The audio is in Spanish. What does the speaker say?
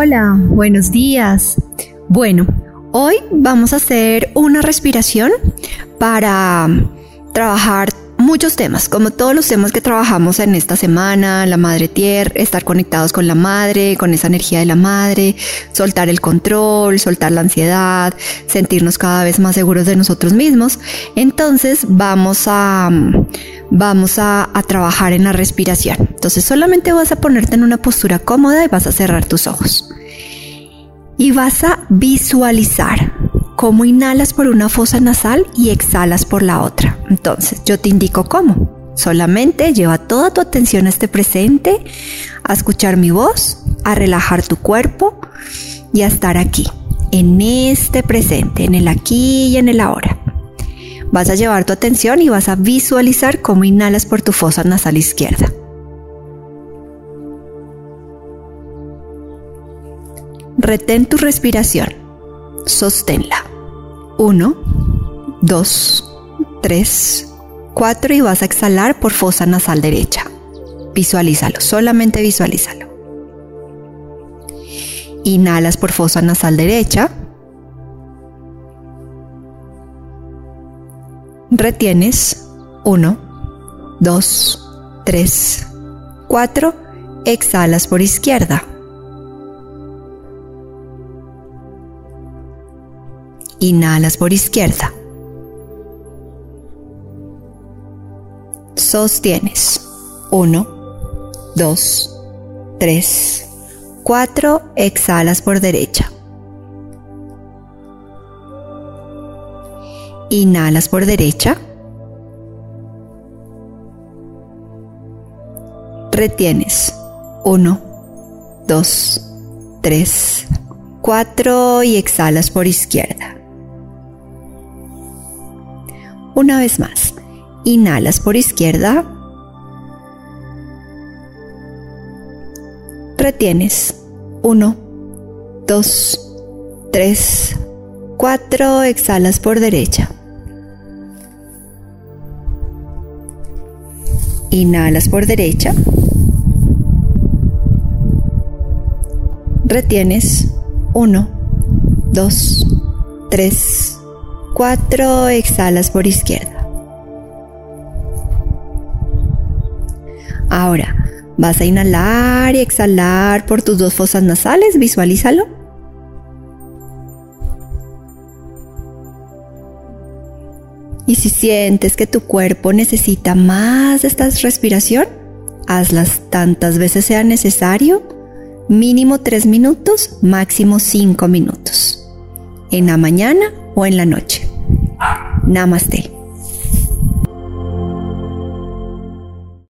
Hola, buenos días. Bueno, hoy vamos a hacer una respiración para trabajar muchos temas, como todos los temas que trabajamos en esta semana, la madre tierra, estar conectados con la madre, con esa energía de la madre, soltar el control, soltar la ansiedad, sentirnos cada vez más seguros de nosotros mismos. Entonces vamos a, vamos a, a trabajar en la respiración. Entonces solamente vas a ponerte en una postura cómoda y vas a cerrar tus ojos. Y vas a visualizar cómo inhalas por una fosa nasal y exhalas por la otra. Entonces, yo te indico cómo. Solamente lleva toda tu atención a este presente, a escuchar mi voz, a relajar tu cuerpo y a estar aquí, en este presente, en el aquí y en el ahora. Vas a llevar tu atención y vas a visualizar cómo inhalas por tu fosa nasal izquierda. Retén tu respiración sosténla. 1, 2, 3, 4 y vas a exhalar por fosa nasal derecha. Visualízalo, solamente visualízalo. Inhalas por fosa nasal derecha. Retienes 1, 2, 3, 4. Exhalas por izquierda. Inhalas por izquierda. Sostienes. 1, 2, 3, 4. Exhalas por derecha. Inhalas por derecha. Retienes. 1, 2, 3, 4 y exhalas por izquierda. Una vez más, inhalas por izquierda. Retienes. 1, 2, 3, 4. Exhalas por derecha. Inhalas por derecha. Retienes. 1, 2, 3, 4. Exhalas por izquierda. Ahora vas a inhalar y exhalar por tus dos fosas nasales. Visualízalo. Y si sientes que tu cuerpo necesita más de esta respiración, hazlas tantas veces sea necesario, mínimo 3 minutos, máximo 5 minutos, en la mañana o en la noche. नमस्ते